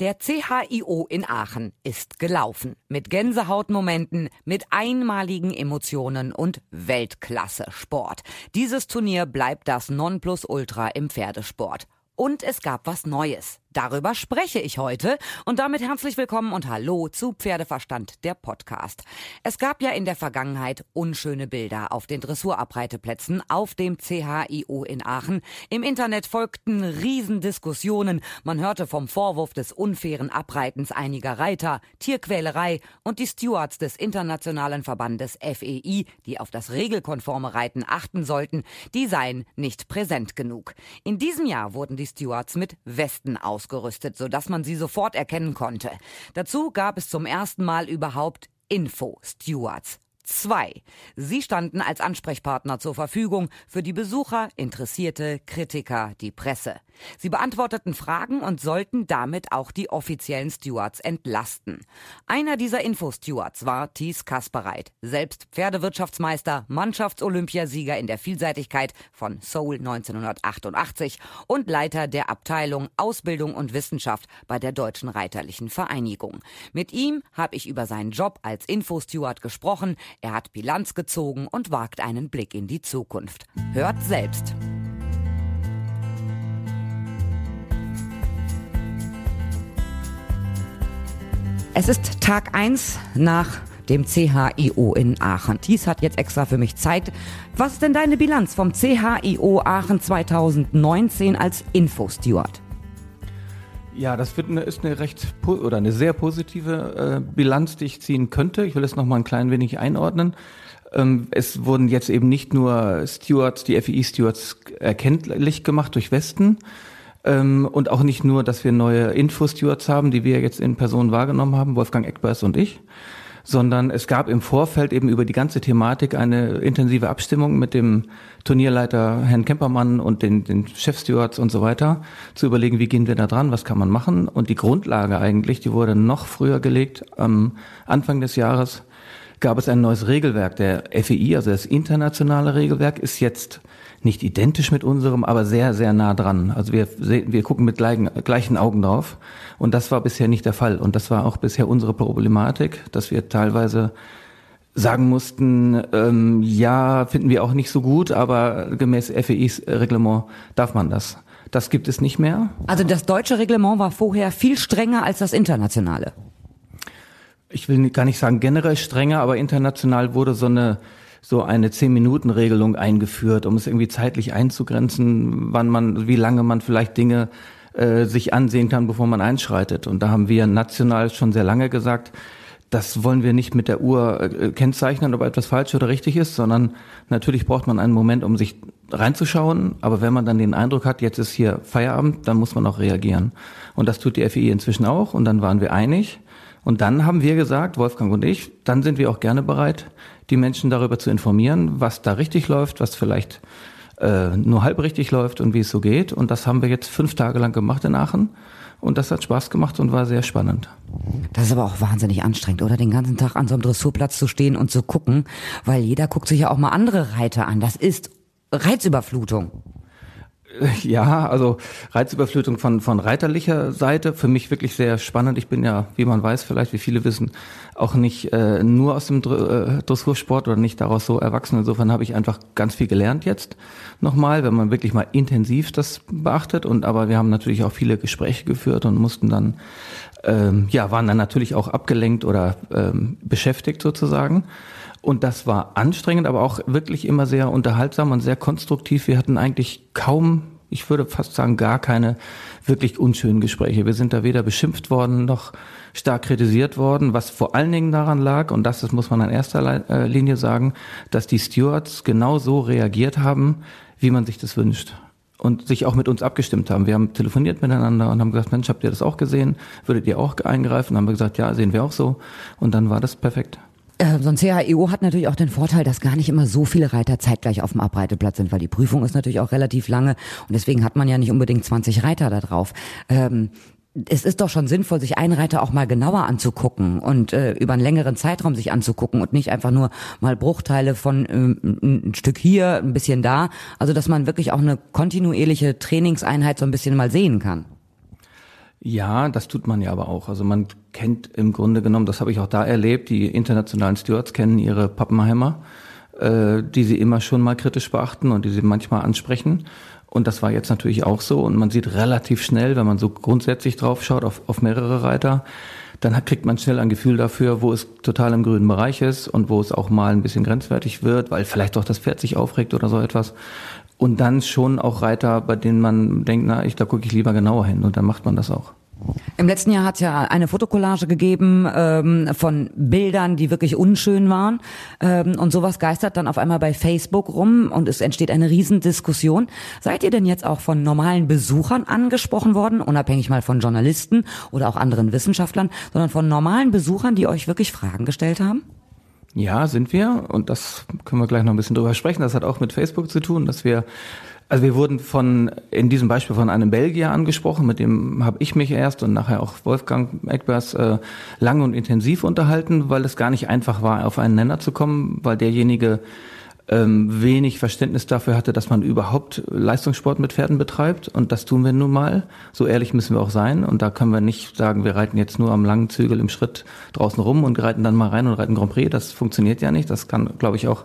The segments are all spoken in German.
Der CHIO in Aachen ist gelaufen. Mit Gänsehautmomenten, mit einmaligen Emotionen und Weltklasse-Sport. Dieses Turnier bleibt das Nonplusultra im Pferdesport. Und es gab was Neues. Darüber spreche ich heute und damit herzlich willkommen und hallo zu Pferdeverstand, der Podcast. Es gab ja in der Vergangenheit unschöne Bilder auf den Dressurabreiteplätzen auf dem CHIO in Aachen. Im Internet folgten Riesendiskussionen. Man hörte vom Vorwurf des unfairen Abreitens einiger Reiter, Tierquälerei und die Stewards des Internationalen Verbandes FEI, die auf das regelkonforme Reiten achten sollten, die seien nicht präsent genug. In diesem Jahr wurden die Stewards mit Westen aus ausgerüstet, sodass man sie sofort erkennen konnte. Dazu gab es zum ersten Mal überhaupt Info-Stewards. Zwei. Sie standen als Ansprechpartner zur Verfügung für die Besucher, Interessierte, Kritiker, die Presse. Sie beantworteten Fragen und sollten damit auch die offiziellen Stewards entlasten. Einer dieser Info-Stewards war Thies Kaspereit, selbst Pferdewirtschaftsmeister, Mannschaftsolympiasieger in der Vielseitigkeit von Seoul 1988 und Leiter der Abteilung Ausbildung und Wissenschaft bei der Deutschen Reiterlichen Vereinigung. Mit ihm habe ich über seinen Job als Info-Steward gesprochen. Er hat Bilanz gezogen und wagt einen Blick in die Zukunft. Hört selbst. Es ist Tag 1 nach dem CHIO in Aachen. Thies hat jetzt extra für mich Zeit. Was ist denn deine Bilanz vom CHIO Aachen 2019 als Infosteward? Ja, das eine, ist eine recht oder eine sehr positive äh, Bilanz, die ich ziehen könnte. Ich will es noch mal ein klein wenig einordnen. Ähm, es wurden jetzt eben nicht nur Stewards, die FEI-Stewards erkenntlich gemacht durch Westen, ähm, und auch nicht nur, dass wir neue Info-Stewards haben, die wir jetzt in Person wahrgenommen haben, Wolfgang Eckbers und ich, sondern es gab im Vorfeld eben über die ganze Thematik eine intensive Abstimmung mit dem Turnierleiter Herrn Kempermann und den, den Chefstewards und so weiter, zu überlegen, wie gehen wir da dran, was kann man machen. Und die Grundlage eigentlich, die wurde noch früher gelegt, am Anfang des Jahres gab es ein neues Regelwerk. Der FEI, also das internationale Regelwerk, ist jetzt nicht identisch mit unserem, aber sehr, sehr nah dran. Also wir, wir gucken mit gleichen, gleichen Augen drauf. Und das war bisher nicht der Fall. Und das war auch bisher unsere Problematik, dass wir teilweise sagen mussten, ähm, ja, finden wir auch nicht so gut, aber gemäß FEIs Reglement darf man das. Das gibt es nicht mehr. Also das deutsche Reglement war vorher viel strenger als das internationale. Ich will gar nicht sagen generell strenger, aber international wurde so eine so eine Zehn-Minuten-Regelung eingeführt, um es irgendwie zeitlich einzugrenzen, wann man, wie lange man vielleicht Dinge äh, sich ansehen kann, bevor man einschreitet. Und da haben wir national schon sehr lange gesagt, das wollen wir nicht mit der Uhr äh, kennzeichnen, ob etwas falsch oder richtig ist, sondern natürlich braucht man einen Moment, um sich reinzuschauen. Aber wenn man dann den Eindruck hat, jetzt ist hier Feierabend, dann muss man auch reagieren. Und das tut die FI inzwischen auch. Und dann waren wir einig. Und dann haben wir gesagt, Wolfgang und ich, dann sind wir auch gerne bereit, die Menschen darüber zu informieren, was da richtig läuft, was vielleicht äh, nur halb richtig läuft und wie es so geht. Und das haben wir jetzt fünf Tage lang gemacht in Aachen. Und das hat Spaß gemacht und war sehr spannend. Das ist aber auch wahnsinnig anstrengend, oder? Den ganzen Tag an so einem Dressurplatz zu stehen und zu gucken, weil jeder guckt sich ja auch mal andere Reiter an. Das ist Reizüberflutung. Ja, also Reizüberflutung von, von reiterlicher Seite, für mich wirklich sehr spannend. Ich bin ja, wie man weiß, vielleicht, wie viele wissen, auch nicht äh, nur aus dem äh, Dressursport oder nicht daraus so erwachsen. Insofern habe ich einfach ganz viel gelernt jetzt nochmal, wenn man wirklich mal intensiv das beachtet. Und aber wir haben natürlich auch viele Gespräche geführt und mussten dann, ähm, ja, waren dann natürlich auch abgelenkt oder ähm, beschäftigt sozusagen. Und das war anstrengend, aber auch wirklich immer sehr unterhaltsam und sehr konstruktiv. Wir hatten eigentlich kaum, ich würde fast sagen, gar keine wirklich unschönen Gespräche. Wir sind da weder beschimpft worden noch stark kritisiert worden, was vor allen Dingen daran lag, und das, das muss man in erster äh, Linie sagen, dass die Stewards genau so reagiert haben, wie man sich das wünscht und sich auch mit uns abgestimmt haben. Wir haben telefoniert miteinander und haben gesagt, Mensch, habt ihr das auch gesehen? Würdet ihr auch eingreifen? Und haben wir gesagt, ja, sehen wir auch so. Und dann war das perfekt. Äh, so ein CHEO hat natürlich auch den Vorteil, dass gar nicht immer so viele Reiter zeitgleich auf dem Abreiteplatz sind, weil die Prüfung ist natürlich auch relativ lange und deswegen hat man ja nicht unbedingt 20 Reiter da drauf. Ähm, es ist doch schon sinnvoll, sich einen Reiter auch mal genauer anzugucken und äh, über einen längeren Zeitraum sich anzugucken und nicht einfach nur mal Bruchteile von ähm, ein Stück hier, ein bisschen da. Also dass man wirklich auch eine kontinuierliche Trainingseinheit so ein bisschen mal sehen kann. Ja, das tut man ja aber auch. Also man kennt im Grunde genommen, das habe ich auch da erlebt, die internationalen Stewards kennen ihre Pappenheimer, äh, die sie immer schon mal kritisch beachten und die sie manchmal ansprechen. Und das war jetzt natürlich auch so. Und man sieht relativ schnell, wenn man so grundsätzlich drauf schaut, auf, auf mehrere Reiter, dann kriegt man schnell ein Gefühl dafür, wo es total im grünen Bereich ist und wo es auch mal ein bisschen grenzwertig wird, weil vielleicht doch das Pferd sich aufregt oder so etwas. Und dann schon auch Reiter, bei denen man denkt, na, ich, da gucke ich lieber genauer hin und dann macht man das auch. Im letzten Jahr hat ja eine Fotokollage gegeben ähm, von Bildern, die wirklich unschön waren. Ähm, und sowas geistert dann auf einmal bei Facebook rum und es entsteht eine Riesendiskussion. Seid ihr denn jetzt auch von normalen Besuchern angesprochen worden, unabhängig mal von Journalisten oder auch anderen Wissenschaftlern, sondern von normalen Besuchern, die euch wirklich Fragen gestellt haben? Ja, sind wir. Und das können wir gleich noch ein bisschen drüber sprechen. Das hat auch mit Facebook zu tun, dass wir also wir wurden von in diesem Beispiel von einem Belgier angesprochen, mit dem habe ich mich erst und nachher auch Wolfgang Eckbers äh, lange und intensiv unterhalten, weil es gar nicht einfach war, auf einen Nenner zu kommen, weil derjenige ähm, wenig Verständnis dafür hatte, dass man überhaupt Leistungssport mit Pferden betreibt. Und das tun wir nun mal. So ehrlich müssen wir auch sein. Und da können wir nicht sagen, wir reiten jetzt nur am langen Zügel im Schritt draußen rum und reiten dann mal rein und reiten Grand Prix. Das funktioniert ja nicht. Das kann, glaube ich, auch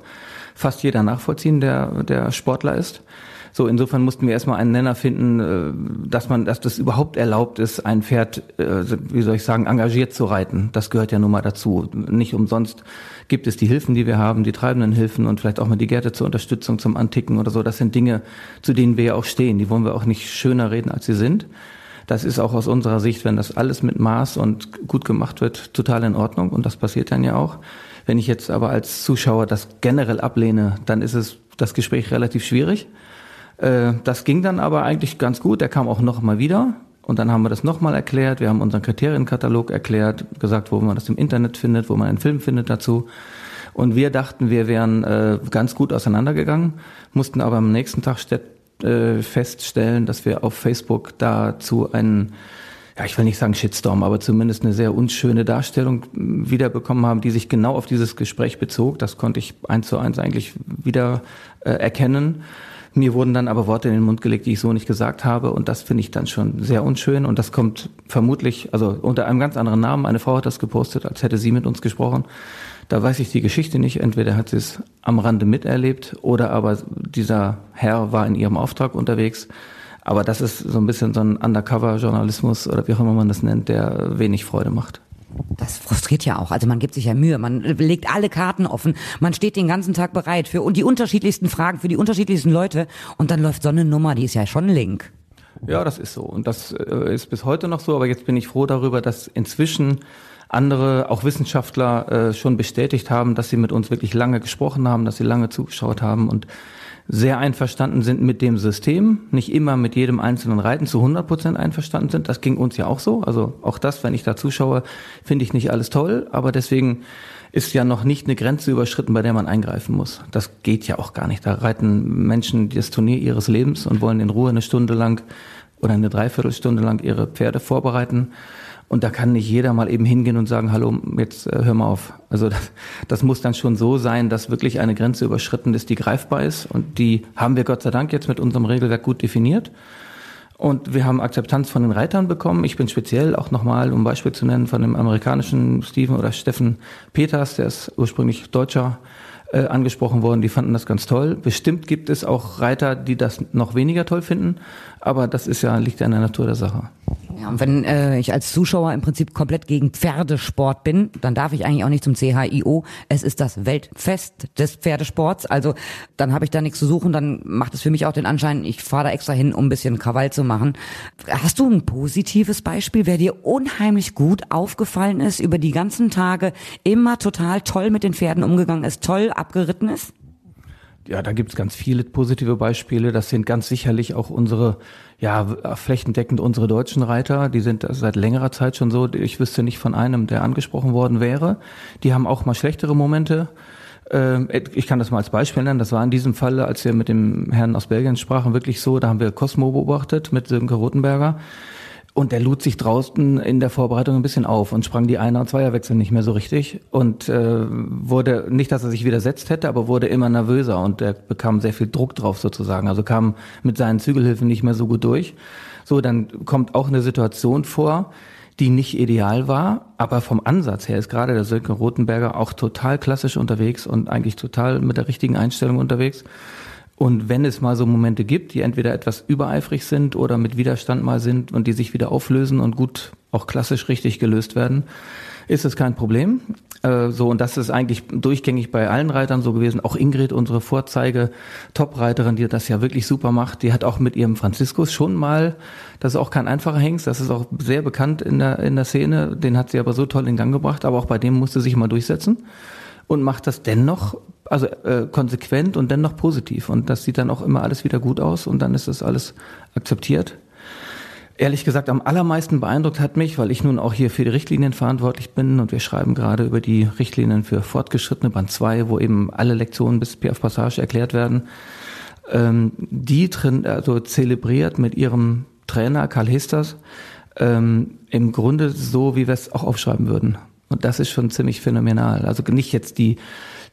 fast jeder nachvollziehen, der, der Sportler ist. So, insofern mussten wir erstmal einen Nenner finden, äh, dass man, dass das überhaupt erlaubt ist, ein Pferd, äh, wie soll ich sagen, engagiert zu reiten. Das gehört ja nun mal dazu. Nicht umsonst gibt es die Hilfen, die wir haben, die treibenden Hilfen und vielleicht auch mal die Gärte zur Unterstützung, zum Anticken oder so. Das sind Dinge, zu denen wir ja auch stehen. Die wollen wir auch nicht schöner reden, als sie sind. Das ist auch aus unserer Sicht, wenn das alles mit Maß und gut gemacht wird, total in Ordnung. Und das passiert dann ja auch. Wenn ich jetzt aber als Zuschauer das generell ablehne, dann ist es das Gespräch relativ schwierig. Äh, das ging dann aber eigentlich ganz gut. Der kam auch noch mal wieder. Und dann haben wir das nochmal erklärt. Wir haben unseren Kriterienkatalog erklärt, gesagt, wo man das im Internet findet, wo man einen Film findet dazu. Und wir dachten, wir wären äh, ganz gut auseinandergegangen, mussten aber am nächsten Tag äh, feststellen, dass wir auf Facebook dazu einen, ja, ich will nicht sagen Shitstorm, aber zumindest eine sehr unschöne Darstellung wiederbekommen haben, die sich genau auf dieses Gespräch bezog. Das konnte ich eins zu eins eigentlich wieder äh, erkennen. Mir wurden dann aber Worte in den Mund gelegt, die ich so nicht gesagt habe. Und das finde ich dann schon sehr unschön. Und das kommt vermutlich, also unter einem ganz anderen Namen. Eine Frau hat das gepostet, als hätte sie mit uns gesprochen. Da weiß ich die Geschichte nicht. Entweder hat sie es am Rande miterlebt oder aber dieser Herr war in ihrem Auftrag unterwegs. Aber das ist so ein bisschen so ein Undercover-Journalismus oder wie auch immer man das nennt, der wenig Freude macht. Das frustriert ja auch. Also man gibt sich ja Mühe, man legt alle Karten offen, man steht den ganzen Tag bereit für die unterschiedlichsten Fragen für die unterschiedlichsten Leute und dann läuft so eine Nummer, die ist ja schon link. Ja, das ist so und das äh, ist bis heute noch so, aber jetzt bin ich froh darüber, dass inzwischen andere, auch Wissenschaftler, äh, schon bestätigt haben, dass sie mit uns wirklich lange gesprochen haben, dass sie lange zugeschaut haben und sehr einverstanden sind mit dem System, nicht immer mit jedem einzelnen Reiten zu 100 Prozent einverstanden sind. Das ging uns ja auch so. Also auch das, wenn ich da zuschaue, finde ich nicht alles toll, aber deswegen ist ja noch nicht eine Grenze überschritten, bei der man eingreifen muss. Das geht ja auch gar nicht. Da reiten Menschen das Turnier ihres Lebens und wollen in Ruhe eine Stunde lang oder eine Dreiviertelstunde lang ihre Pferde vorbereiten. Und da kann nicht jeder mal eben hingehen und sagen, hallo, jetzt äh, hör mal auf. Also das, das muss dann schon so sein, dass wirklich eine Grenze überschritten ist, die greifbar ist. Und die haben wir Gott sei Dank jetzt mit unserem Regelwerk gut definiert. Und wir haben Akzeptanz von den Reitern bekommen. Ich bin speziell auch nochmal, um Beispiel zu nennen, von dem amerikanischen Steven oder Steffen Peters, der ist ursprünglich Deutscher, äh, angesprochen worden. Die fanden das ganz toll. Bestimmt gibt es auch Reiter, die das noch weniger toll finden. Aber das ist ja, liegt ja in der Natur der Sache. Ja, und wenn äh, ich als Zuschauer im Prinzip komplett gegen Pferdesport bin, dann darf ich eigentlich auch nicht zum CHIO. Es ist das Weltfest des Pferdesports. Also dann habe ich da nichts zu suchen. Dann macht es für mich auch den Anschein, ich fahre da extra hin, um ein bisschen Krawall zu machen. Hast du ein positives Beispiel, wer dir unheimlich gut aufgefallen ist, über die ganzen Tage immer total toll mit den Pferden umgegangen ist, toll abgeritten ist? Ja, da gibt's ganz viele positive Beispiele. Das sind ganz sicherlich auch unsere, ja, flächendeckend unsere deutschen Reiter. Die sind seit längerer Zeit schon so. Ich wüsste nicht von einem, der angesprochen worden wäre. Die haben auch mal schlechtere Momente. Ähm, ich kann das mal als Beispiel nennen. Das war in diesem Fall, als wir mit dem Herrn aus Belgien sprachen, wirklich so. Da haben wir Cosmo beobachtet mit Sönke Rotenberger. Und der lud sich draußen in der Vorbereitung ein bisschen auf und sprang die Einer- und Zweierwechsel nicht mehr so richtig und äh, wurde, nicht, dass er sich widersetzt hätte, aber wurde immer nervöser und er bekam sehr viel Druck drauf sozusagen. Also kam mit seinen Zügelhilfen nicht mehr so gut durch. So, dann kommt auch eine Situation vor, die nicht ideal war, aber vom Ansatz her ist gerade der Sönke Rotenberger auch total klassisch unterwegs und eigentlich total mit der richtigen Einstellung unterwegs. Und wenn es mal so Momente gibt, die entweder etwas übereifrig sind oder mit Widerstand mal sind und die sich wieder auflösen und gut auch klassisch richtig gelöst werden, ist es kein Problem. Äh, so, und das ist eigentlich durchgängig bei allen Reitern so gewesen. Auch Ingrid, unsere Vorzeige Top-Reiterin, die das ja wirklich super macht, die hat auch mit ihrem Franziskus schon mal, das ist auch kein einfacher Hengst, das ist auch sehr bekannt in der, in der Szene, den hat sie aber so toll in Gang gebracht, aber auch bei dem musste sie sich mal durchsetzen und macht das dennoch, also äh, konsequent und dennoch positiv. Und das sieht dann auch immer alles wieder gut aus und dann ist das alles akzeptiert. Ehrlich gesagt, am allermeisten beeindruckt hat mich, weil ich nun auch hier für die Richtlinien verantwortlich bin und wir schreiben gerade über die Richtlinien für Fortgeschrittene Band 2, wo eben alle Lektionen bis PF Passage erklärt werden. Ähm, die drin, also zelebriert mit ihrem Trainer Karl Hesters ähm, im Grunde so, wie wir es auch aufschreiben würden. Und das ist schon ziemlich phänomenal. Also nicht jetzt die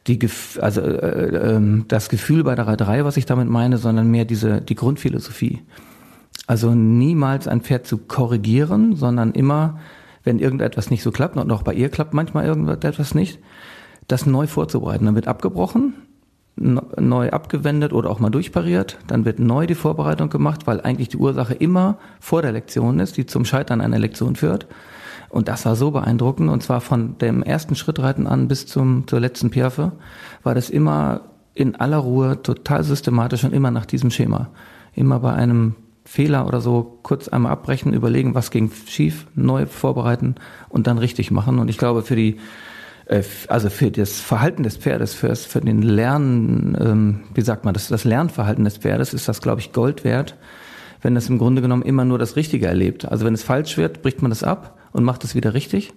die also äh, äh, das Gefühl bei der Reiterei, was ich damit meine, sondern mehr diese die Grundphilosophie. Also niemals ein Pferd zu korrigieren, sondern immer, wenn irgendetwas nicht so klappt, und auch bei ihr klappt manchmal irgendetwas nicht, das neu vorzubereiten. Dann wird abgebrochen, neu abgewendet oder auch mal durchpariert. Dann wird neu die Vorbereitung gemacht, weil eigentlich die Ursache immer vor der Lektion ist, die zum Scheitern einer Lektion führt. Und das war so beeindruckend. Und zwar von dem ersten Schrittreiten an bis zum, zur letzten Piaffe war das immer in aller Ruhe, total systematisch und immer nach diesem Schema. Immer bei einem Fehler oder so kurz einmal abbrechen, überlegen, was ging schief, neu vorbereiten und dann richtig machen. Und ich glaube, für die, äh, also für das Verhalten des Pferdes, für, das, für den Lernen, ähm, wie sagt man, das, das Lernverhalten des Pferdes ist das, glaube ich, Gold wert, wenn es im Grunde genommen immer nur das Richtige erlebt. Also wenn es falsch wird, bricht man das ab und macht es wieder richtig.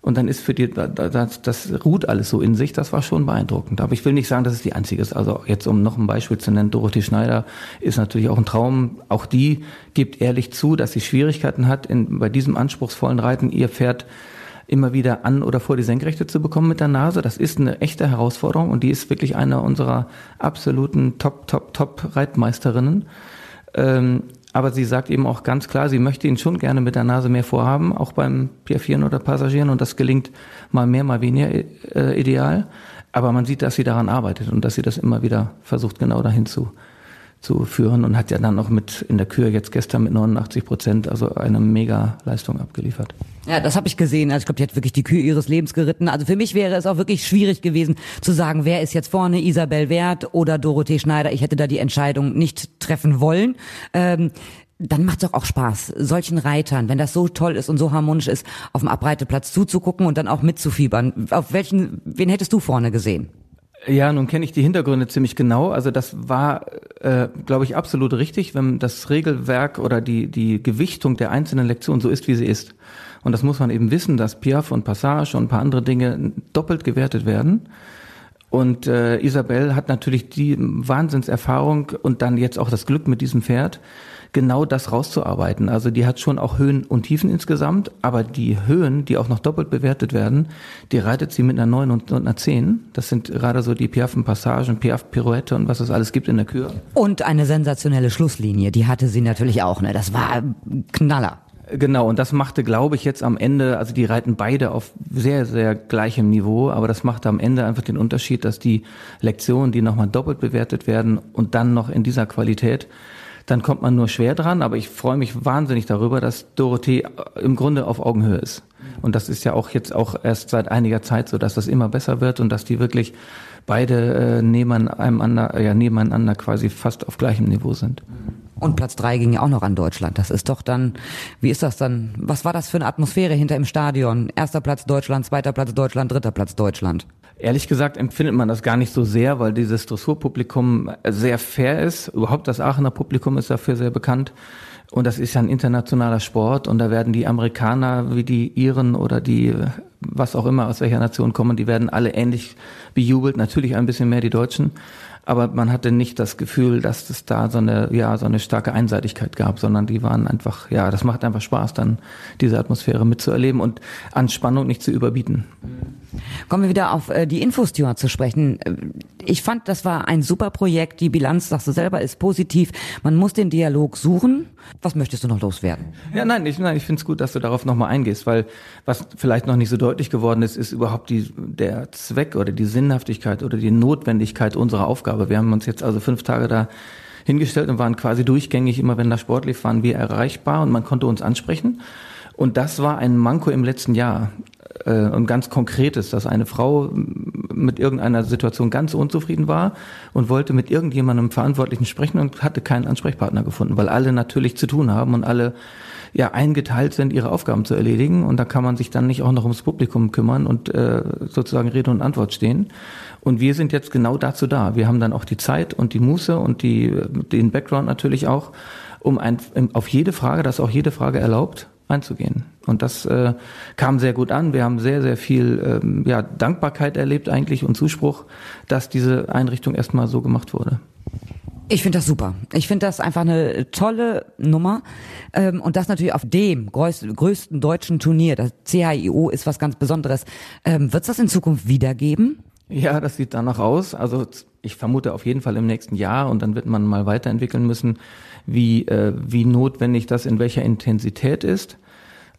Und dann ist für die, das, das ruht alles so in sich, das war schon beeindruckend. Aber ich will nicht sagen, dass es die einzige ist. Also jetzt, um noch ein Beispiel zu nennen, Dorothee Schneider ist natürlich auch ein Traum. Auch die gibt ehrlich zu, dass sie Schwierigkeiten hat, in, bei diesem anspruchsvollen Reiten ihr Pferd immer wieder an oder vor die Senkrechte zu bekommen mit der Nase. Das ist eine echte Herausforderung und die ist wirklich eine unserer absoluten Top, Top, Top Reitmeisterinnen. Ähm, aber sie sagt eben auch ganz klar, sie möchte ihn schon gerne mit der Nase mehr vorhaben, auch beim Piafieren oder Passagieren. Und das gelingt mal mehr, mal weniger äh, ideal. Aber man sieht, dass sie daran arbeitet und dass sie das immer wieder versucht, genau dahin zu, zu führen und hat ja dann auch mit in der Kür jetzt gestern mit 89 Prozent also eine mega Leistung abgeliefert. Ja, das habe ich gesehen. Also ich glaube, die hat wirklich die Kühe ihres Lebens geritten. Also für mich wäre es auch wirklich schwierig gewesen zu sagen, wer ist jetzt vorne, Isabel Wert oder Dorothee Schneider. Ich hätte da die Entscheidung nicht treffen wollen. Ähm, dann macht es doch auch Spaß, solchen Reitern, wenn das so toll ist und so harmonisch ist, auf dem Abreiteplatz zuzugucken und dann auch mitzufiebern. Auf welchen, wen hättest du vorne gesehen? Ja, nun kenne ich die Hintergründe ziemlich genau. Also das war, äh, glaube ich, absolut richtig, wenn das Regelwerk oder die, die Gewichtung der einzelnen Lektionen so ist, wie sie ist. Und das muss man eben wissen, dass Piaf und Passage und ein paar andere Dinge doppelt gewertet werden. Und äh, Isabel hat natürlich die Wahnsinnserfahrung und dann jetzt auch das Glück mit diesem Pferd, genau das rauszuarbeiten. Also die hat schon auch Höhen und Tiefen insgesamt, aber die Höhen, die auch noch doppelt bewertet werden, die reitet sie mit einer 9 und einer 10. Das sind gerade so die Piaffen-Passagen, Piaff-Pirouette und was es alles gibt in der Kür. Und eine sensationelle Schlusslinie, die hatte sie natürlich auch. Ne? Das war Knaller. Genau, und das machte, glaube ich, jetzt am Ende, also die reiten beide auf sehr, sehr gleichem Niveau, aber das machte am Ende einfach den Unterschied, dass die Lektionen, die nochmal doppelt bewertet werden und dann noch in dieser Qualität, dann kommt man nur schwer dran. Aber ich freue mich wahnsinnig darüber, dass Dorothee im Grunde auf Augenhöhe ist. Und das ist ja auch jetzt auch erst seit einiger Zeit so, dass das immer besser wird und dass die wirklich beide äh, nebeneinander, ja, nebeneinander quasi fast auf gleichem Niveau sind. Und Platz drei ging ja auch noch an Deutschland. Das ist doch dann, wie ist das dann? Was war das für eine Atmosphäre hinter im Stadion? Erster Platz Deutschland, zweiter Platz Deutschland, dritter Platz Deutschland. Ehrlich gesagt empfindet man das gar nicht so sehr, weil dieses Dressurpublikum sehr fair ist. Überhaupt das Aachener Publikum ist dafür sehr bekannt. Und das ist ja ein internationaler Sport und da werden die Amerikaner wie die Iren oder die, was auch immer aus welcher Nation kommen, die werden alle ähnlich bejubelt. Natürlich ein bisschen mehr die Deutschen aber man hatte nicht das Gefühl, dass es da so eine, ja, so eine starke Einseitigkeit gab, sondern die waren einfach, ja, das macht einfach Spaß, dann diese Atmosphäre mitzuerleben und an Spannung nicht zu überbieten. Kommen wir wieder auf äh, die Infosteward zu sprechen. Ich fand, das war ein super Projekt. Die Bilanz, sagst du selber, ist positiv. Man muss den Dialog suchen. Was möchtest du noch loswerden? Ja, nein, ich, nein, ich finde es gut, dass du darauf nochmal eingehst, weil was vielleicht noch nicht so deutlich geworden ist, ist überhaupt die, der Zweck oder die Sinnhaftigkeit oder die Notwendigkeit unserer Aufgabe. Wir haben uns jetzt also fünf Tage da hingestellt und waren quasi durchgängig, immer wenn da Sport lief, waren wir erreichbar und man konnte uns ansprechen. Und das war ein Manko im letzten Jahr äh, und ganz konkretes, dass eine Frau mit irgendeiner Situation ganz unzufrieden war und wollte mit irgendjemandem Verantwortlichen sprechen und hatte keinen Ansprechpartner gefunden, weil alle natürlich zu tun haben und alle ja eingeteilt sind, ihre Aufgaben zu erledigen und da kann man sich dann nicht auch noch ums Publikum kümmern und äh, sozusagen Rede und Antwort stehen. Und wir sind jetzt genau dazu da. Wir haben dann auch die Zeit und die Muße und die, den Background natürlich auch, um ein, auf jede Frage, dass auch jede Frage erlaubt, einzugehen. Und das äh, kam sehr gut an. Wir haben sehr, sehr viel ähm, ja, Dankbarkeit erlebt eigentlich und Zuspruch, dass diese Einrichtung erstmal so gemacht wurde. Ich finde das super. Ich finde das einfach eine tolle Nummer. Ähm, und das natürlich auf dem größten, größten deutschen Turnier. Das CHIO ist was ganz Besonderes. Ähm, Wird es das in Zukunft wieder geben? Ja, das sieht danach aus. Also ich vermute auf jeden Fall im nächsten Jahr und dann wird man mal weiterentwickeln müssen, wie, äh, wie notwendig das in welcher Intensität ist.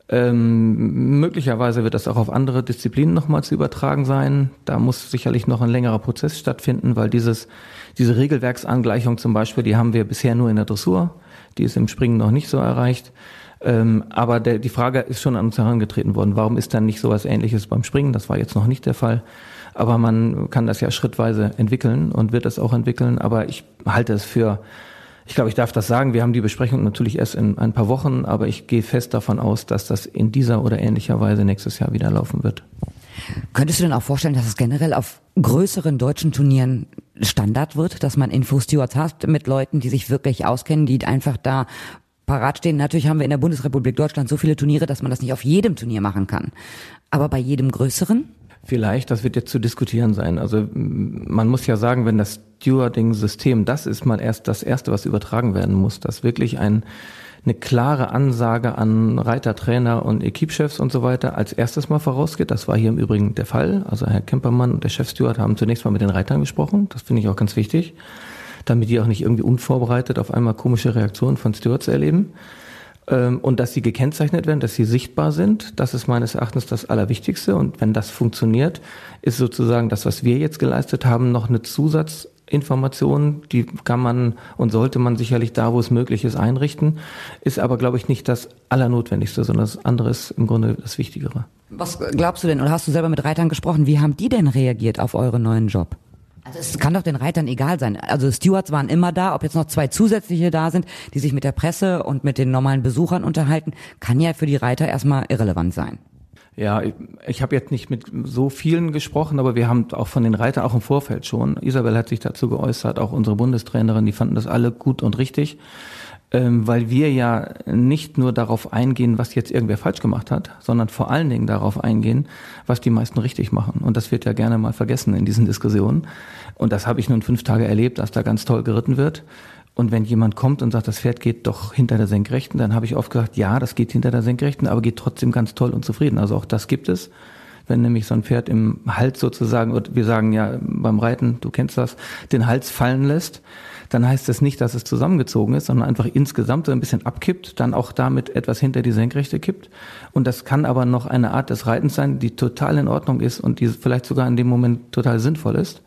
Ähm, möglicherweise wird das auch auf andere Disziplinen nochmal zu übertragen sein. Da muss sicherlich noch ein längerer Prozess stattfinden, weil dieses, diese Regelwerksangleichung zum Beispiel, die haben wir bisher nur in der Dressur. Die ist im Springen noch nicht so erreicht. Ähm, aber der, die Frage ist schon an uns herangetreten worden. Warum ist dann nicht sowas ähnliches beim Springen? Das war jetzt noch nicht der Fall. Aber man kann das ja schrittweise entwickeln und wird das auch entwickeln. Aber ich halte es für ich glaube, ich darf das sagen. Wir haben die Besprechung natürlich erst in ein paar Wochen, aber ich gehe fest davon aus, dass das in dieser oder ähnlicher Weise nächstes Jahr wieder laufen wird. Könntest du denn auch vorstellen, dass es generell auf größeren deutschen Turnieren Standard wird, dass man Info-Stewards hat mit Leuten, die sich wirklich auskennen, die einfach da parat stehen? Natürlich haben wir in der Bundesrepublik Deutschland so viele Turniere, dass man das nicht auf jedem Turnier machen kann. Aber bei jedem größeren? Vielleicht, das wird jetzt zu diskutieren sein. Also man muss ja sagen, wenn das Stewarding-System, das ist mal erst das Erste, was übertragen werden muss, dass wirklich ein, eine klare Ansage an Reiter, Trainer und Equipchefs und so weiter als erstes mal vorausgeht. Das war hier im Übrigen der Fall. Also Herr Kempermann und der Chefsteward haben zunächst mal mit den Reitern gesprochen. Das finde ich auch ganz wichtig, damit die auch nicht irgendwie unvorbereitet auf einmal komische Reaktionen von Stewards erleben. Ähm, und dass sie gekennzeichnet werden, dass sie sichtbar sind. Das ist meines Erachtens das Allerwichtigste. Und wenn das funktioniert, ist sozusagen das, was wir jetzt geleistet haben, noch eine Zusatzinformation. Die kann man und sollte man sicherlich da, wo es möglich ist, einrichten. Ist aber, glaube ich, nicht das Allernotwendigste, sondern das andere ist im Grunde das Wichtigere. Was glaubst du denn, oder hast du selber mit Reitern gesprochen? Wie haben die denn reagiert auf euren neuen Job? Also es kann doch den Reitern egal sein. Also Stewards waren immer da, ob jetzt noch zwei zusätzliche da sind, die sich mit der Presse und mit den normalen Besuchern unterhalten, kann ja für die Reiter erstmal irrelevant sein. Ja, ich, ich habe jetzt nicht mit so vielen gesprochen, aber wir haben auch von den Reitern auch im Vorfeld schon. Isabel hat sich dazu geäußert, auch unsere Bundestrainerin, die fanden das alle gut und richtig ähm, weil wir ja nicht nur darauf eingehen, was jetzt irgendwer falsch gemacht hat, sondern vor allen Dingen darauf eingehen, was die meisten richtig machen. Und das wird ja gerne mal vergessen in diesen Diskussionen. Und das habe ich nun fünf Tage erlebt, dass da ganz toll geritten wird. Und wenn jemand kommt und sagt, das Pferd geht doch hinter der Senkrechten, dann habe ich oft gesagt, ja, das geht hinter der Senkrechten, aber geht trotzdem ganz toll und zufrieden. Also auch das gibt es. Wenn nämlich so ein Pferd im Hals sozusagen, wir sagen ja beim Reiten, du kennst das, den Hals fallen lässt, dann heißt das nicht, dass es zusammengezogen ist, sondern einfach insgesamt so ein bisschen abkippt, dann auch damit etwas hinter die Senkrechte kippt. Und das kann aber noch eine Art des Reitens sein, die total in Ordnung ist und die vielleicht sogar in dem Moment total sinnvoll ist.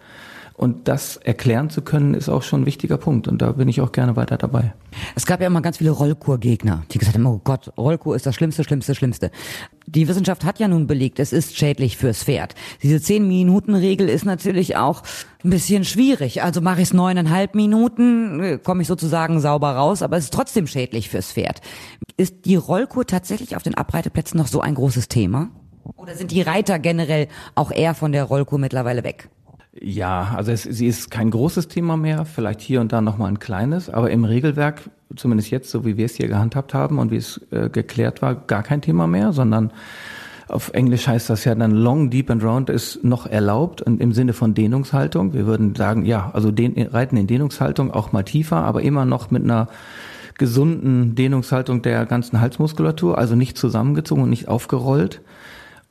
Und das erklären zu können, ist auch schon ein wichtiger Punkt. Und da bin ich auch gerne weiter dabei. Es gab ja immer ganz viele Rollkur-Gegner, die gesagt haben, oh Gott, Rollkur ist das Schlimmste, Schlimmste, Schlimmste. Die Wissenschaft hat ja nun belegt, es ist schädlich fürs Pferd. Diese zehn minuten regel ist natürlich auch ein bisschen schwierig. Also mache ich es neuneinhalb Minuten, komme ich sozusagen sauber raus, aber es ist trotzdem schädlich fürs Pferd. Ist die Rollkur tatsächlich auf den Abreiteplätzen noch so ein großes Thema? Oder sind die Reiter generell auch eher von der Rollkur mittlerweile weg? Ja, also es, sie ist kein großes Thema mehr, vielleicht hier und da nochmal ein kleines, aber im Regelwerk, zumindest jetzt, so wie wir es hier gehandhabt haben und wie es äh, geklärt war, gar kein Thema mehr, sondern auf Englisch heißt das ja dann Long, Deep and Round ist noch erlaubt und im Sinne von Dehnungshaltung. Wir würden sagen, ja, also den, Reiten in Dehnungshaltung auch mal tiefer, aber immer noch mit einer gesunden Dehnungshaltung der ganzen Halsmuskulatur, also nicht zusammengezogen und nicht aufgerollt.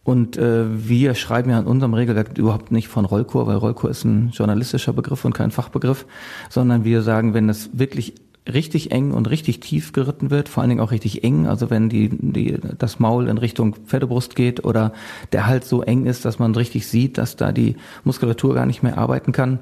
Und äh, wir schreiben ja in unserem Regelwerk überhaupt nicht von Rollkur, weil Rollkur ist ein journalistischer Begriff und kein Fachbegriff, sondern wir sagen, wenn es wirklich richtig eng und richtig tief geritten wird, vor allen Dingen auch richtig eng, also wenn die, die, das Maul in Richtung Pferdebrust geht oder der Hals so eng ist, dass man richtig sieht, dass da die Muskulatur gar nicht mehr arbeiten kann,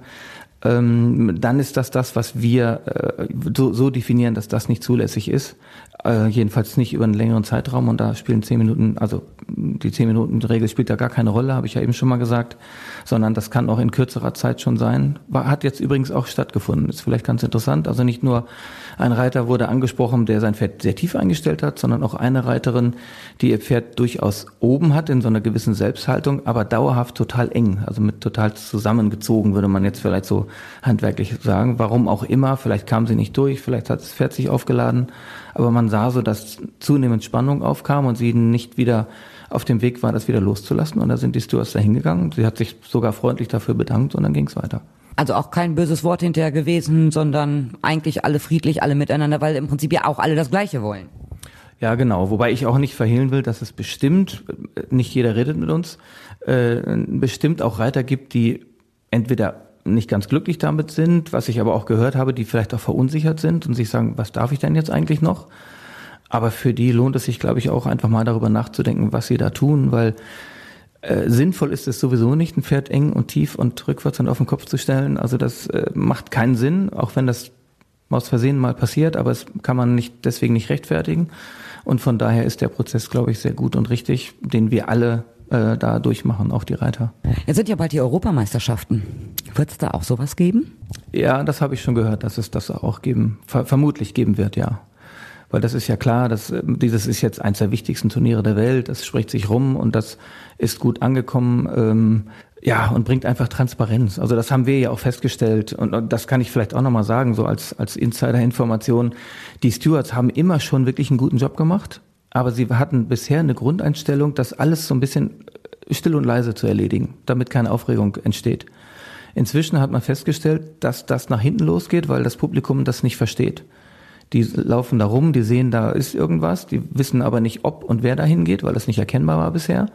ähm, dann ist das das, was wir äh, so, so definieren, dass das nicht zulässig ist. Äh, jedenfalls nicht über einen längeren Zeitraum und da spielen zehn Minuten, also die zehn Minuten Regel spielt da gar keine Rolle, habe ich ja eben schon mal gesagt, sondern das kann auch in kürzerer Zeit schon sein. War, hat jetzt übrigens auch stattgefunden. Ist vielleicht ganz interessant. Also nicht nur ein Reiter wurde angesprochen, der sein Pferd sehr tief eingestellt hat, sondern auch eine Reiterin, die ihr Pferd durchaus oben hat in so einer gewissen Selbsthaltung, aber dauerhaft total eng, also mit total zusammengezogen, würde man jetzt vielleicht so handwerklich sagen. Warum auch immer, vielleicht kam sie nicht durch, vielleicht hat das Pferd sich aufgeladen, aber man sah so, dass zunehmend Spannung aufkam und sie nicht wieder auf dem Weg war, das wieder loszulassen. Und da sind die Stewards da hingegangen. Sie hat sich sogar freundlich dafür bedankt und dann ging es weiter. Also auch kein böses Wort hinterher gewesen, sondern eigentlich alle friedlich, alle miteinander, weil im Prinzip ja auch alle das Gleiche wollen. Ja, genau. Wobei ich auch nicht verhehlen will, dass es bestimmt, nicht jeder redet mit uns, äh, bestimmt auch Reiter gibt, die entweder nicht ganz glücklich damit sind, was ich aber auch gehört habe, die vielleicht auch verunsichert sind und sich sagen, was darf ich denn jetzt eigentlich noch? Aber für die lohnt es sich, glaube ich, auch einfach mal darüber nachzudenken, was sie da tun, weil äh, sinnvoll ist es sowieso nicht, ein Pferd eng und tief und rückwärts und auf den Kopf zu stellen. Also das äh, macht keinen Sinn, auch wenn das aus Versehen mal passiert, aber es kann man nicht deswegen nicht rechtfertigen. Und von daher ist der Prozess, glaube ich, sehr gut und richtig, den wir alle äh, da durchmachen, auch die Reiter. Jetzt sind ja bald die Europameisterschaften. Wird es da auch sowas geben? Ja, das habe ich schon gehört, dass es das auch geben, ver vermutlich geben wird, ja. Weil das ist ja klar, dass äh, dieses ist jetzt eines der wichtigsten Turniere der Welt, das spricht sich rum und das ist gut angekommen. Ähm, ja, und bringt einfach Transparenz. Also das haben wir ja auch festgestellt und, und das kann ich vielleicht auch nochmal sagen, so als, als Insider-Information. Die Stewards haben immer schon wirklich einen guten Job gemacht aber sie hatten bisher eine Grundeinstellung, das alles so ein bisschen still und leise zu erledigen, damit keine Aufregung entsteht. Inzwischen hat man festgestellt, dass das nach hinten losgeht, weil das Publikum das nicht versteht. Die laufen da rum, die sehen, da ist irgendwas, die wissen aber nicht, ob und wer dahin geht, weil das nicht erkennbar war bisher.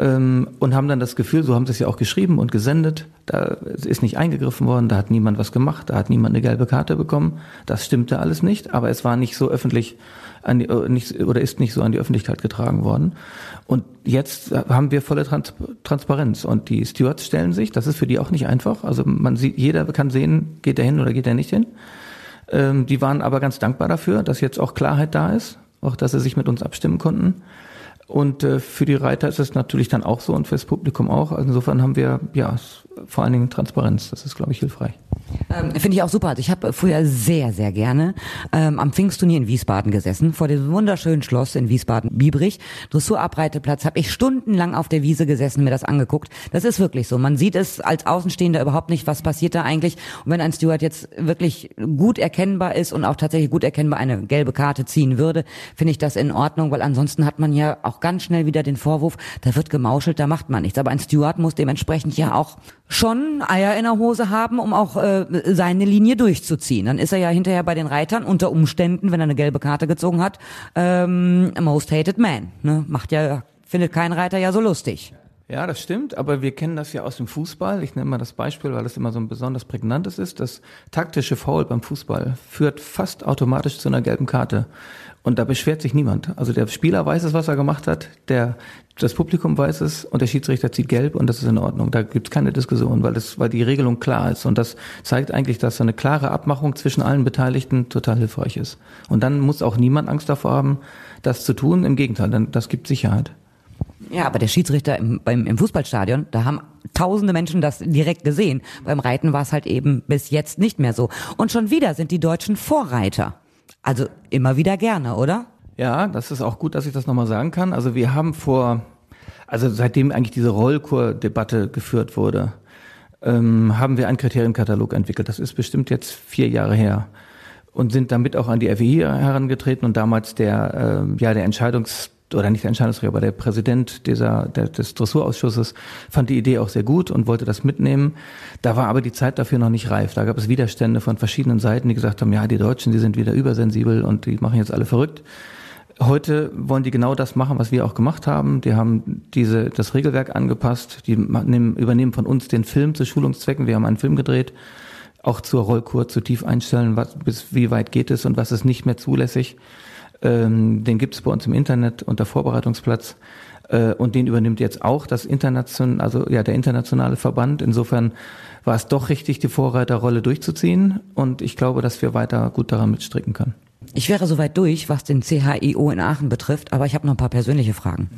Ähm, und haben dann das Gefühl, so haben sie es ja auch geschrieben und gesendet, da ist nicht eingegriffen worden, da hat niemand was gemacht, da hat niemand eine gelbe Karte bekommen. Das stimmte alles nicht, aber es war nicht so öffentlich an die, äh, nicht, oder ist nicht so an die Öffentlichkeit getragen worden. Und jetzt haben wir volle Trans Transparenz und die Stewards stellen sich, das ist für die auch nicht einfach. Also man sieht, jeder kann sehen, geht er hin oder geht er nicht hin. Ähm, die waren aber ganz dankbar dafür, dass jetzt auch Klarheit da ist, auch dass sie sich mit uns abstimmen konnten. Und äh, für die Reiter ist es natürlich dann auch so und fürs Publikum auch. Also insofern haben wir ja vor allen Dingen Transparenz. Das ist, glaube ich, hilfreich. Ähm, Finde ich auch super. Also ich habe früher sehr, sehr gerne ähm, am Pfingstturnier in Wiesbaden gesessen, vor dem wunderschönen Schloss in Wiesbaden-Biebrich. Dressurabreiteplatz, habe ich stundenlang auf der Wiese gesessen, mir das angeguckt. Das ist wirklich so. Man sieht es als Außenstehender überhaupt nicht, was passiert da eigentlich. Und wenn ein Steward jetzt wirklich gut erkennbar ist und auch tatsächlich gut erkennbar eine gelbe Karte ziehen würde, finde ich das in Ordnung, weil ansonsten hat man ja auch ganz schnell wieder den Vorwurf, da wird gemauschelt, da macht man nichts. Aber ein Steward muss dementsprechend ja auch schon Eier in der Hose haben, um auch äh, seine Linie durchzuziehen. Dann ist er ja hinterher bei den Reitern unter Umständen, wenn er eine gelbe Karte gezogen hat, ähm, most hated man. Ne? Macht ja, findet kein Reiter ja so lustig. Ja, das stimmt, aber wir kennen das ja aus dem Fußball. Ich nenne mal das Beispiel, weil das immer so ein besonders prägnantes ist. Das taktische Foul beim Fußball führt fast automatisch zu einer gelben Karte. Und da beschwert sich niemand. Also der Spieler weiß es, was er gemacht hat, der, das Publikum weiß es und der Schiedsrichter zieht gelb und das ist in Ordnung. Da gibt es keine Diskussion, weil, das, weil die Regelung klar ist. Und das zeigt eigentlich, dass eine klare Abmachung zwischen allen Beteiligten total hilfreich ist. Und dann muss auch niemand Angst davor haben, das zu tun. Im Gegenteil, dann, das gibt Sicherheit. Ja, aber der Schiedsrichter im, beim, im Fußballstadion, da haben tausende Menschen das direkt gesehen. Beim Reiten war es halt eben bis jetzt nicht mehr so. Und schon wieder sind die Deutschen Vorreiter. Also immer wieder gerne, oder? Ja, das ist auch gut, dass ich das nochmal sagen kann. Also wir haben vor, also seitdem eigentlich diese Rollkur-Debatte geführt wurde, ähm, haben wir einen Kriterienkatalog entwickelt. Das ist bestimmt jetzt vier Jahre her und sind damit auch an die FWI herangetreten und damals der, äh, ja, der Entscheidungs oder nicht der Entscheidungsträger, aber der Präsident dieser, der, des Dressurausschusses fand die Idee auch sehr gut und wollte das mitnehmen. Da war aber die Zeit dafür noch nicht reif. Da gab es Widerstände von verschiedenen Seiten, die gesagt haben, ja, die Deutschen, die sind wieder übersensibel und die machen jetzt alle verrückt. Heute wollen die genau das machen, was wir auch gemacht haben. Die haben diese, das Regelwerk angepasst. Die nehmen, übernehmen von uns den Film zu Schulungszwecken. Wir haben einen Film gedreht, auch zur Rollkur zu tief einstellen, was, bis wie weit geht es und was ist nicht mehr zulässig. Ähm, den gibt es bei uns im Internet unter Vorbereitungsplatz. Äh, und den übernimmt jetzt auch das internation, also ja der internationale Verband. Insofern war es doch richtig, die Vorreiterrolle durchzuziehen. Und ich glaube, dass wir weiter gut daran mitstricken können. Ich wäre soweit durch, was den CHIO in Aachen betrifft, aber ich habe noch ein paar persönliche Fragen.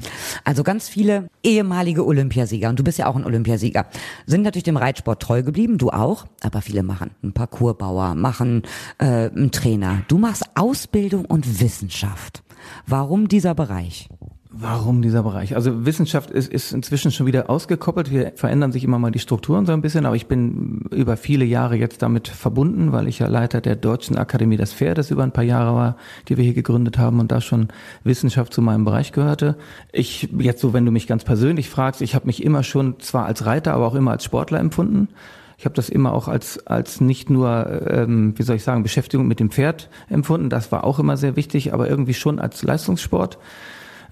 Also ganz viele ehemalige Olympiasieger, und du bist ja auch ein Olympiasieger, sind natürlich dem Reitsport treu geblieben, du auch, aber viele machen einen Parcoursbauer, machen äh, einen Trainer. Du machst Ausbildung und Wissenschaft. Warum dieser Bereich? Warum dieser Bereich? Also Wissenschaft ist, ist inzwischen schon wieder ausgekoppelt. Wir verändern sich immer mal die Strukturen so ein bisschen, aber ich bin über viele Jahre jetzt damit verbunden, weil ich ja Leiter der Deutschen Akademie des Pferdes über ein paar Jahre war, die wir hier gegründet haben und da schon Wissenschaft zu meinem Bereich gehörte. Ich jetzt so, wenn du mich ganz persönlich fragst, ich habe mich immer schon zwar als Reiter, aber auch immer als Sportler empfunden. Ich habe das immer auch als als nicht nur, ähm, wie soll ich sagen, Beschäftigung mit dem Pferd empfunden. Das war auch immer sehr wichtig, aber irgendwie schon als Leistungssport.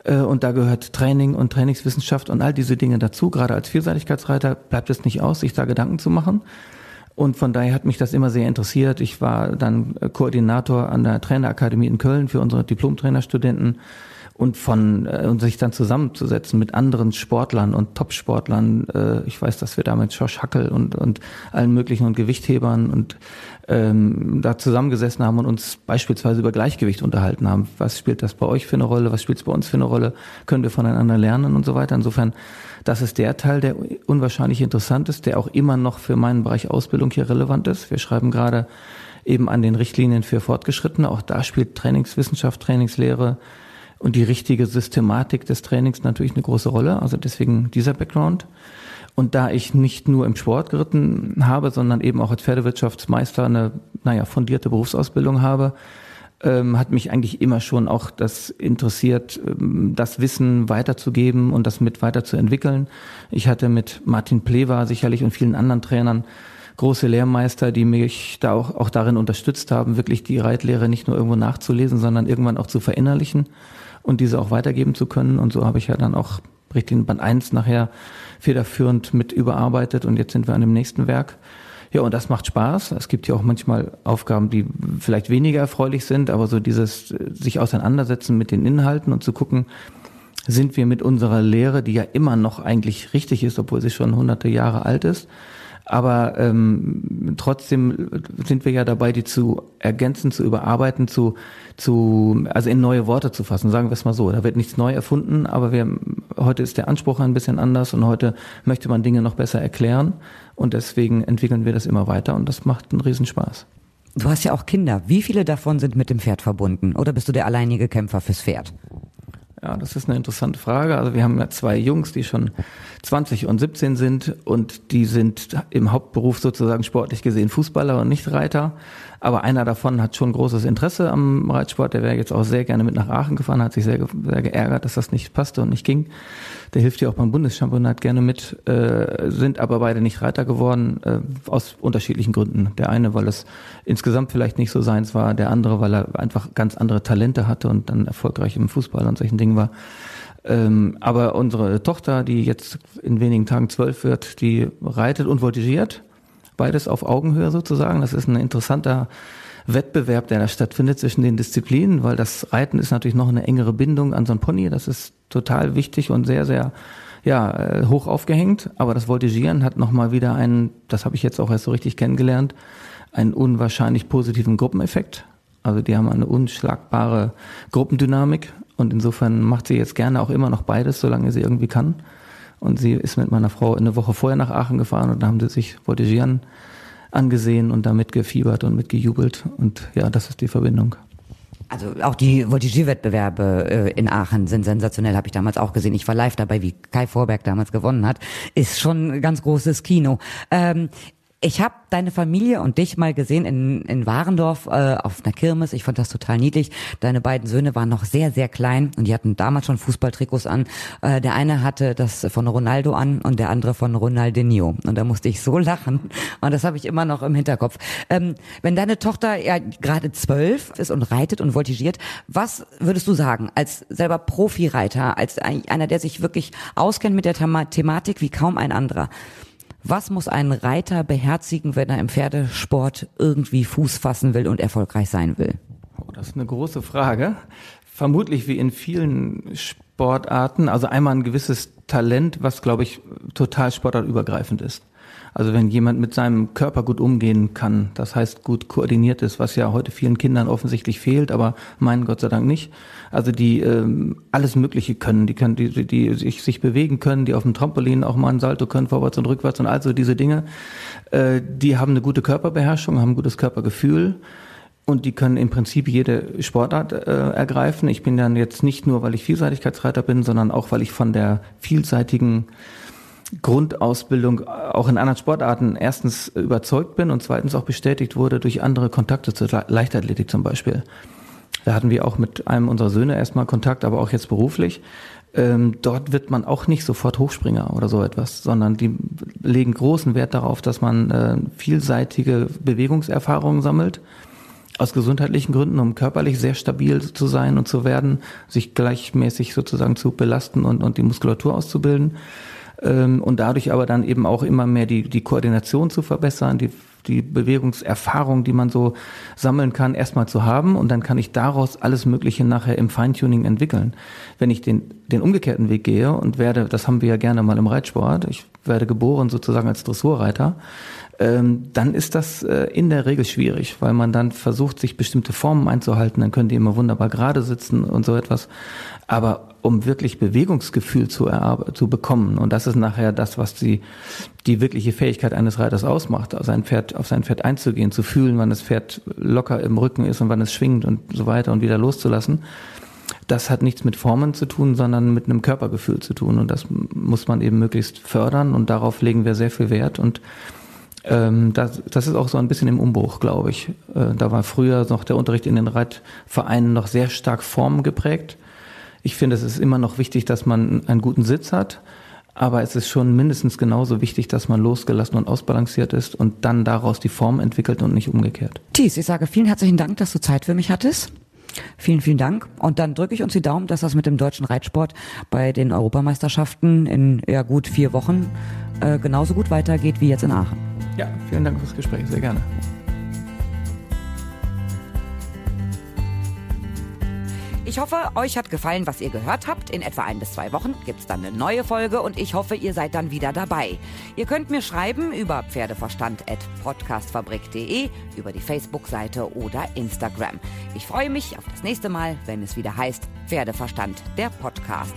Äh, und da gehört Training und Trainingswissenschaft und all diese Dinge dazu. Gerade als Vielseitigkeitsreiter bleibt es nicht aus, sich da Gedanken zu machen. Und von daher hat mich das immer sehr interessiert. Ich war dann Koordinator an der Trainerakademie in Köln für unsere Diplom-Trainerstudenten und von äh, und sich dann zusammenzusetzen mit anderen Sportlern und Top-Sportlern. Äh, ich weiß, dass wir da mit Josh Hackel und und allen möglichen und Gewichthebern und ähm, da zusammengesessen haben und uns beispielsweise über Gleichgewicht unterhalten haben. Was spielt das bei euch für eine Rolle? Was spielt es bei uns für eine Rolle? Können wir voneinander lernen und so weiter? Insofern, das ist der Teil, der unwahrscheinlich interessant ist, der auch immer noch für meinen Bereich Ausbildung hier relevant ist. Wir schreiben gerade eben an den Richtlinien für Fortgeschrittene. Auch da spielt Trainingswissenschaft, Trainingslehre, und die richtige Systematik des Trainings natürlich eine große Rolle. Also deswegen dieser Background. Und da ich nicht nur im Sport geritten habe, sondern eben auch als Pferdewirtschaftsmeister eine, naja, fundierte Berufsausbildung habe, ähm, hat mich eigentlich immer schon auch das interessiert, ähm, das Wissen weiterzugeben und das mit weiterzuentwickeln. Ich hatte mit Martin Plewa sicherlich und vielen anderen Trainern große Lehrmeister, die mich da auch, auch darin unterstützt haben, wirklich die Reitlehre nicht nur irgendwo nachzulesen, sondern irgendwann auch zu verinnerlichen und diese auch weitergeben zu können. Und so habe ich ja dann auch richtig Band 1 nachher federführend mit überarbeitet und jetzt sind wir an dem nächsten Werk. Ja, und das macht Spaß. Es gibt ja auch manchmal Aufgaben, die vielleicht weniger erfreulich sind, aber so dieses sich auseinandersetzen mit den Inhalten und zu gucken, sind wir mit unserer Lehre, die ja immer noch eigentlich richtig ist, obwohl sie schon hunderte Jahre alt ist, aber ähm, trotzdem sind wir ja dabei, die zu ergänzen, zu überarbeiten, zu, zu also in neue Worte zu fassen. Sagen wir es mal so. Da wird nichts neu erfunden, aber wir heute ist der Anspruch ein bisschen anders und heute möchte man Dinge noch besser erklären und deswegen entwickeln wir das immer weiter und das macht einen Riesenspaß. Du hast ja auch Kinder. Wie viele davon sind mit dem Pferd verbunden? Oder bist du der alleinige Kämpfer fürs Pferd? Ja, das ist eine interessante Frage. Also wir haben ja zwei Jungs, die schon 20 und 17 sind und die sind im Hauptberuf sozusagen sportlich gesehen Fußballer und nicht Reiter. Aber einer davon hat schon großes Interesse am Reitsport. Der wäre jetzt auch sehr gerne mit nach Aachen gefahren, hat sich sehr, sehr geärgert, dass das nicht passte und nicht ging. Der hilft ja auch beim Bundeschampionat gerne mit, äh, sind aber beide nicht Reiter geworden, äh, aus unterschiedlichen Gründen. Der eine, weil es insgesamt vielleicht nicht so seins war, der andere, weil er einfach ganz andere Talente hatte und dann erfolgreich im Fußball und solchen Dingen war. Ähm, aber unsere Tochter, die jetzt in wenigen Tagen zwölf wird, die reitet und voltigiert beides auf Augenhöhe sozusagen. Das ist ein interessanter Wettbewerb, der da stattfindet zwischen den Disziplinen, weil das Reiten ist natürlich noch eine engere Bindung an so ein Pony. Das ist total wichtig und sehr, sehr ja, äh, hoch aufgehängt. Aber das Voltigieren hat nochmal wieder einen, das habe ich jetzt auch erst so richtig kennengelernt, einen unwahrscheinlich positiven Gruppeneffekt. Also die haben eine unschlagbare Gruppendynamik und insofern macht sie jetzt gerne auch immer noch beides, solange sie irgendwie kann. Und sie ist mit meiner Frau eine Woche vorher nach Aachen gefahren und da haben sie sich Voltigieren angesehen und damit gefiebert und mitgejubelt. Und ja, das ist die Verbindung. Also auch die Voltigierwettbewerbe äh, in Aachen sind sensationell, habe ich damals auch gesehen. Ich war live dabei, wie Kai Vorberg damals gewonnen hat. Ist schon ein ganz großes Kino. Ähm, Ich habe deine Familie und dich mal gesehen in, in Warendorf äh, auf einer Kirmes. Ich fand das total niedlich. Deine beiden Söhne waren noch sehr, sehr klein und die hatten damals schon Fußballtrikots an. Äh, der eine hatte das von Ronaldo an und der andere von Ronaldinho. Und da musste ich so lachen. Und das habe ich immer noch im Hinterkopf. Ähm, wenn deine Tochter ja gerade zwölf ist und reitet und voltigiert, was würdest du sagen als selber Profireiter, als einer, der sich wirklich auskennt mit der Thematik wie kaum ein anderer? Was muss ein Reiter beherzigen, wenn er im Pferdesport irgendwie Fuß fassen will und erfolgreich sein will? Oh, das ist eine große Frage. Vermutlich wie in vielen Sportarten, also einmal ein gewisses Talent, was glaube ich total sportartübergreifend ist. Also wenn jemand mit seinem Körper gut umgehen kann, das heißt gut koordiniert ist, was ja heute vielen Kindern offensichtlich fehlt, aber meinen Gott sei Dank nicht. Also die ähm, alles Mögliche können, die können, die, die sich, sich bewegen können, die auf dem Trampolin auch mal ein Salto können, vorwärts und rückwärts und also diese Dinge, äh, die haben eine gute Körperbeherrschung, haben ein gutes Körpergefühl. Und die können im Prinzip jede Sportart äh, ergreifen. Ich bin dann jetzt nicht nur, weil ich Vielseitigkeitsreiter bin, sondern auch, weil ich von der vielseitigen Grundausbildung auch in anderen Sportarten erstens überzeugt bin und zweitens auch bestätigt wurde durch andere Kontakte zur Leichtathletik zum Beispiel. Da hatten wir auch mit einem unserer Söhne erstmal Kontakt, aber auch jetzt beruflich. Ähm, dort wird man auch nicht sofort Hochspringer oder so etwas, sondern die legen großen Wert darauf, dass man äh, vielseitige Bewegungserfahrungen sammelt. Aus gesundheitlichen Gründen, um körperlich sehr stabil zu sein und zu werden, sich gleichmäßig sozusagen zu belasten und, und die Muskulatur auszubilden ähm, und dadurch aber dann eben auch immer mehr die, die Koordination zu verbessern, die, die Bewegungserfahrung, die man so sammeln kann, erstmal zu haben und dann kann ich daraus alles Mögliche nachher im Feintuning entwickeln. Wenn ich den, den umgekehrten Weg gehe und werde, das haben wir ja gerne mal im Reitsport, ich werde geboren sozusagen als Dressurreiter, ähm, dann ist das äh, in der Regel schwierig, weil man dann versucht, sich bestimmte Formen einzuhalten, dann können die immer wunderbar gerade sitzen und so etwas. Aber um wirklich Bewegungsgefühl zu, zu bekommen, und das ist nachher das, was die, die wirkliche Fähigkeit eines Reiters ausmacht, auf sein Pferd, auf sein Pferd einzugehen, zu fühlen, wann das Pferd locker im Rücken ist und wann es schwingt und so weiter und wieder loszulassen. Das hat nichts mit Formen zu tun, sondern mit einem Körpergefühl zu tun. Und das muss man eben möglichst fördern und darauf legen wir sehr viel Wert. Und ähm, das, das ist auch so ein bisschen im Umbruch, glaube ich. Äh, da war früher noch der Unterricht in den Reitvereinen noch sehr stark formgeprägt. Ich finde, es ist immer noch wichtig, dass man einen guten Sitz hat. Aber es ist schon mindestens genauso wichtig, dass man losgelassen und ausbalanciert ist und dann daraus die Form entwickelt und nicht umgekehrt. Thies, ich sage vielen herzlichen Dank, dass du Zeit für mich hattest. Vielen, vielen Dank. Und dann drücke ich uns die Daumen, dass das mit dem deutschen Reitsport bei den Europameisterschaften in ja gut vier Wochen äh, genauso gut weitergeht wie jetzt in Aachen. Ja, vielen Dank fürs Gespräch, sehr gerne. Ich hoffe, euch hat gefallen, was ihr gehört habt. In etwa ein bis zwei Wochen gibt es dann eine neue Folge und ich hoffe, ihr seid dann wieder dabei. Ihr könnt mir schreiben über pferdeverstand.podcastfabrik.de, über die Facebook-Seite oder Instagram. Ich freue mich auf das nächste Mal, wenn es wieder heißt Pferdeverstand, der Podcast.